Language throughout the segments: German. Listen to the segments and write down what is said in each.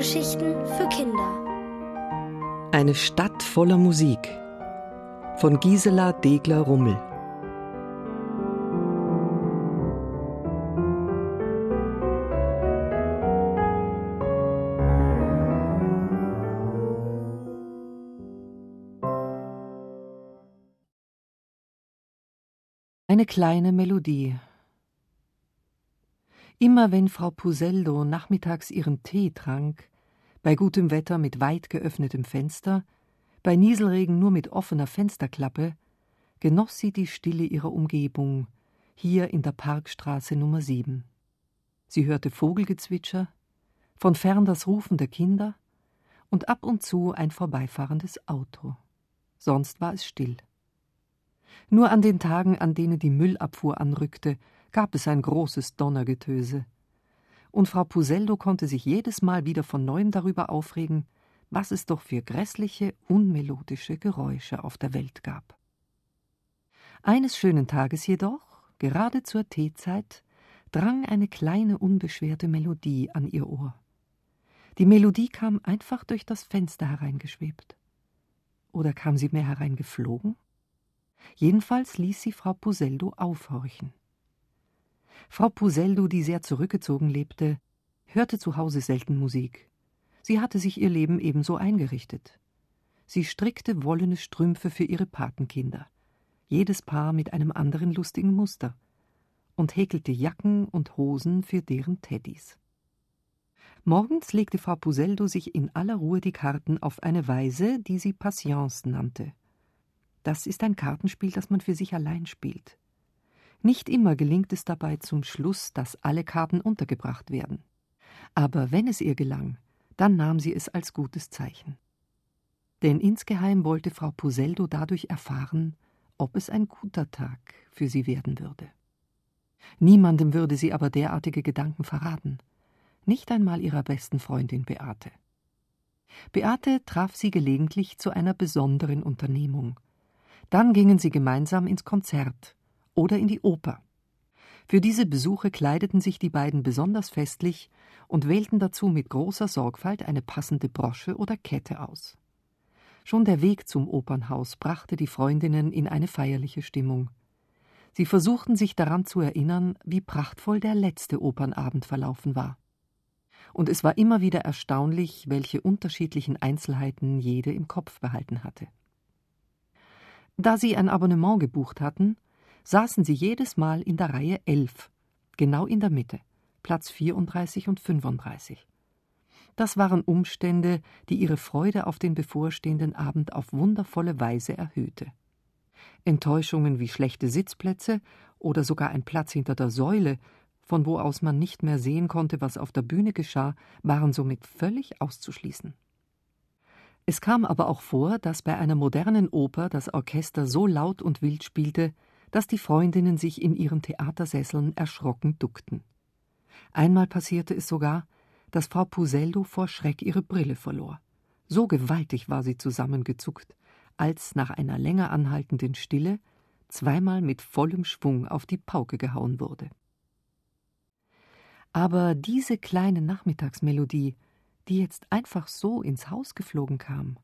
Hörgeschichten für Kinder. Eine Stadt voller Musik von Gisela Degler-Rummel. Eine kleine Melodie. Immer wenn Frau Puseldo nachmittags ihren Tee trank, bei gutem Wetter mit weit geöffnetem Fenster, bei Nieselregen nur mit offener Fensterklappe, genoss sie die Stille ihrer Umgebung, hier in der Parkstraße Nummer 7. Sie hörte Vogelgezwitscher, von fern das Rufen der Kinder und ab und zu ein vorbeifahrendes Auto. Sonst war es still. Nur an den Tagen, an denen die Müllabfuhr anrückte, gab es ein großes Donnergetöse. Und Frau Puseldo konnte sich jedes Mal wieder von neuem darüber aufregen, was es doch für grässliche, unmelodische Geräusche auf der Welt gab. Eines schönen Tages jedoch, gerade zur Teezeit, drang eine kleine unbeschwerte Melodie an ihr Ohr. Die Melodie kam einfach durch das Fenster hereingeschwebt. Oder kam sie mehr hereingeflogen? Jedenfalls ließ sie Frau Puseldo aufhorchen. Frau Puseldo, die sehr zurückgezogen lebte, hörte zu Hause selten Musik. Sie hatte sich ihr Leben ebenso eingerichtet. Sie strickte wollene Strümpfe für ihre Patenkinder, jedes Paar mit einem anderen lustigen Muster, und häkelte Jacken und Hosen für deren Teddys. Morgens legte Frau Puseldo sich in aller Ruhe die Karten auf eine Weise, die sie Patience nannte. Das ist ein Kartenspiel, das man für sich allein spielt. Nicht immer gelingt es dabei zum Schluss, dass alle Karten untergebracht werden. Aber wenn es ihr gelang, dann nahm sie es als gutes Zeichen. Denn insgeheim wollte Frau Puseldo dadurch erfahren, ob es ein guter Tag für sie werden würde. Niemandem würde sie aber derartige Gedanken verraten, nicht einmal ihrer besten Freundin Beate. Beate traf sie gelegentlich zu einer besonderen Unternehmung. Dann gingen sie gemeinsam ins Konzert oder in die Oper. Für diese Besuche kleideten sich die beiden besonders festlich und wählten dazu mit großer Sorgfalt eine passende Brosche oder Kette aus. Schon der Weg zum Opernhaus brachte die Freundinnen in eine feierliche Stimmung. Sie versuchten sich daran zu erinnern, wie prachtvoll der letzte Opernabend verlaufen war. Und es war immer wieder erstaunlich, welche unterschiedlichen Einzelheiten jede im Kopf behalten hatte. Da sie ein Abonnement gebucht hatten, saßen sie jedes Mal in der Reihe 11, genau in der Mitte, Platz 34 und 35. Das waren Umstände, die ihre Freude auf den bevorstehenden Abend auf wundervolle Weise erhöhte. Enttäuschungen wie schlechte Sitzplätze oder sogar ein Platz hinter der Säule, von wo aus man nicht mehr sehen konnte, was auf der Bühne geschah, waren somit völlig auszuschließen. Es kam aber auch vor, dass bei einer modernen Oper das Orchester so laut und wild spielte, dass die Freundinnen sich in ihren Theatersesseln erschrocken duckten. Einmal passierte es sogar, dass Frau Puseldo vor Schreck ihre Brille verlor. So gewaltig war sie zusammengezuckt, als nach einer länger anhaltenden Stille zweimal mit vollem Schwung auf die Pauke gehauen wurde. Aber diese kleine Nachmittagsmelodie, die jetzt einfach so ins Haus geflogen kam,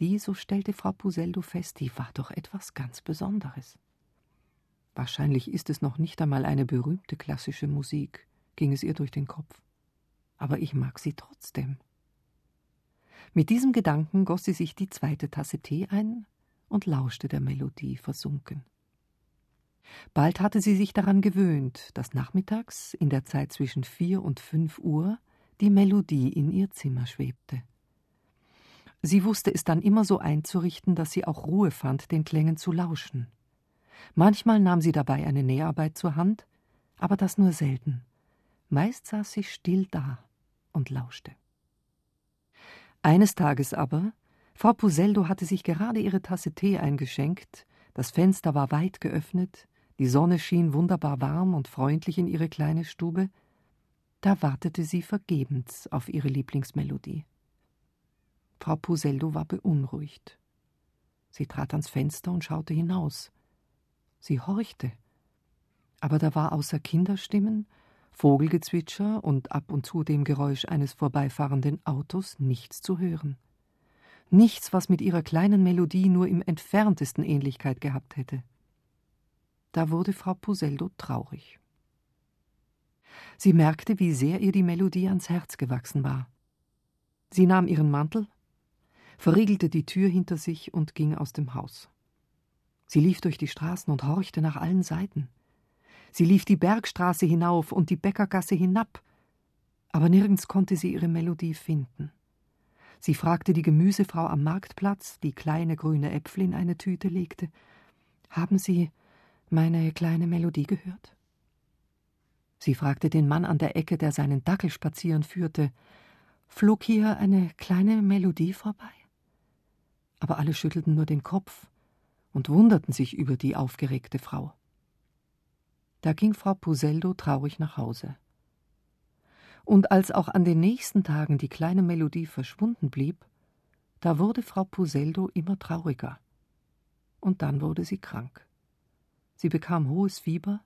die, so stellte Frau Puseldo fest, die war doch etwas ganz Besonderes. Wahrscheinlich ist es noch nicht einmal eine berühmte klassische Musik, ging es ihr durch den Kopf. Aber ich mag sie trotzdem. Mit diesem Gedanken goss sie sich die zweite Tasse Tee ein und lauschte der Melodie versunken. Bald hatte sie sich daran gewöhnt, dass nachmittags, in der Zeit zwischen vier und fünf Uhr, die Melodie in ihr Zimmer schwebte. Sie wusste es dann immer so einzurichten, dass sie auch Ruhe fand, den Klängen zu lauschen. Manchmal nahm sie dabei eine Näharbeit zur Hand, aber das nur selten. Meist saß sie still da und lauschte. Eines Tages aber, Frau Puseldo hatte sich gerade ihre Tasse Tee eingeschenkt, das Fenster war weit geöffnet, die Sonne schien wunderbar warm und freundlich in ihre kleine Stube, da wartete sie vergebens auf ihre Lieblingsmelodie. Frau Puseldo war beunruhigt. Sie trat ans Fenster und schaute hinaus. Sie horchte. Aber da war außer Kinderstimmen Vogelgezwitscher und ab und zu dem Geräusch eines vorbeifahrenden Autos nichts zu hören. Nichts, was mit ihrer kleinen Melodie nur im entferntesten Ähnlichkeit gehabt hätte. Da wurde Frau Puseldo traurig. Sie merkte, wie sehr ihr die Melodie ans Herz gewachsen war. Sie nahm ihren Mantel, verriegelte die Tür hinter sich und ging aus dem Haus. Sie lief durch die Straßen und horchte nach allen Seiten. Sie lief die Bergstraße hinauf und die Bäckergasse hinab, aber nirgends konnte sie ihre Melodie finden. Sie fragte die Gemüsefrau am Marktplatz, die kleine grüne Äpfel in eine Tüte legte. Haben Sie meine kleine Melodie gehört? Sie fragte den Mann an der Ecke, der seinen Dackel spazieren führte. Flog hier eine kleine Melodie vorbei? Aber alle schüttelten nur den Kopf und wunderten sich über die aufgeregte Frau. Da ging Frau Puseldo traurig nach Hause. Und als auch an den nächsten Tagen die kleine Melodie verschwunden blieb, da wurde Frau Puseldo immer trauriger. Und dann wurde sie krank. Sie bekam hohes Fieber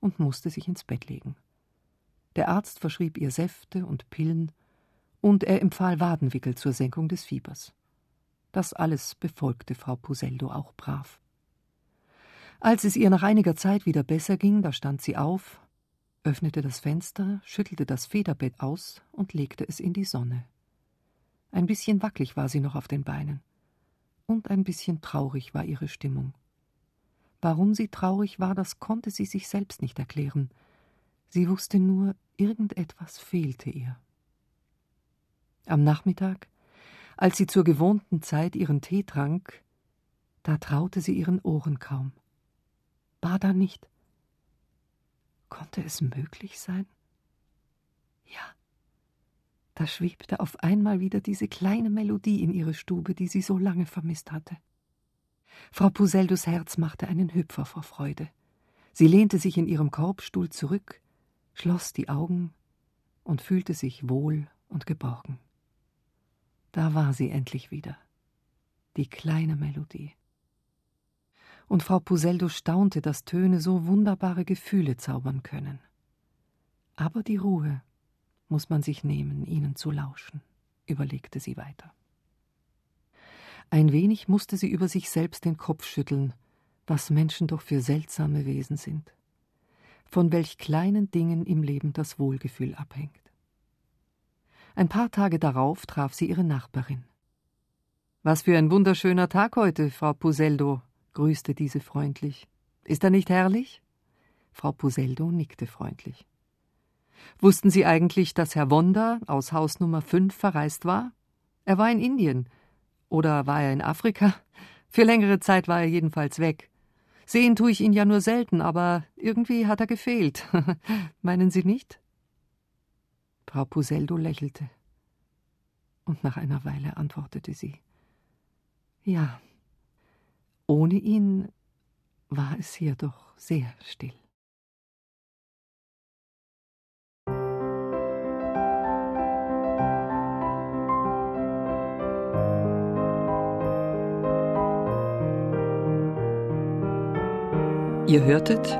und musste sich ins Bett legen. Der Arzt verschrieb ihr Säfte und Pillen, und er empfahl Wadenwickel zur Senkung des Fiebers. Das alles befolgte Frau Puseldo auch brav. Als es ihr nach einiger Zeit wieder besser ging, da stand sie auf, öffnete das Fenster, schüttelte das Federbett aus und legte es in die Sonne. Ein bisschen wackelig war sie noch auf den Beinen. Und ein bisschen traurig war ihre Stimmung. Warum sie traurig war, das konnte sie sich selbst nicht erklären. Sie wusste nur, irgendetwas fehlte ihr. Am Nachmittag, als sie zur gewohnten Zeit ihren Tee trank, da traute sie ihren Ohren kaum. War da nicht Konnte es möglich sein? Ja. Da schwebte auf einmal wieder diese kleine Melodie in ihre Stube, die sie so lange vermisst hatte. Frau Puseldus Herz machte einen Hüpfer vor Freude. Sie lehnte sich in ihrem Korbstuhl zurück, schloss die Augen und fühlte sich wohl und geborgen. Da war sie endlich wieder, die kleine Melodie und Frau Puseldo staunte, dass Töne so wunderbare Gefühle zaubern können. Aber die Ruhe muss man sich nehmen, ihnen zu lauschen, überlegte sie weiter. Ein wenig musste sie über sich selbst den Kopf schütteln, was Menschen doch für seltsame Wesen sind, von welch kleinen Dingen im Leben das Wohlgefühl abhängt. Ein paar Tage darauf traf sie ihre Nachbarin. Was für ein wunderschöner Tag heute, Frau Puseldo, grüßte diese freundlich. Ist er nicht herrlich? Frau Puseldo nickte freundlich. Wussten Sie eigentlich, dass Herr Wonder aus Haus Nummer 5 verreist war? Er war in Indien. Oder war er in Afrika? Für längere Zeit war er jedenfalls weg. Sehen tue ich ihn ja nur selten, aber irgendwie hat er gefehlt. Meinen Sie nicht? Frau Puseldo lächelte. Und nach einer Weile antwortete sie Ja, ohne ihn war es hier doch sehr still. Ihr hörtet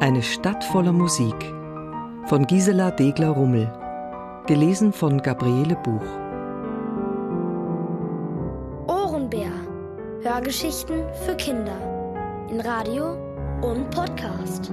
Eine Stadt voller Musik von Gisela Degler-Rummel, gelesen von Gabriele Buch. Hörgeschichten für Kinder in Radio und Podcast.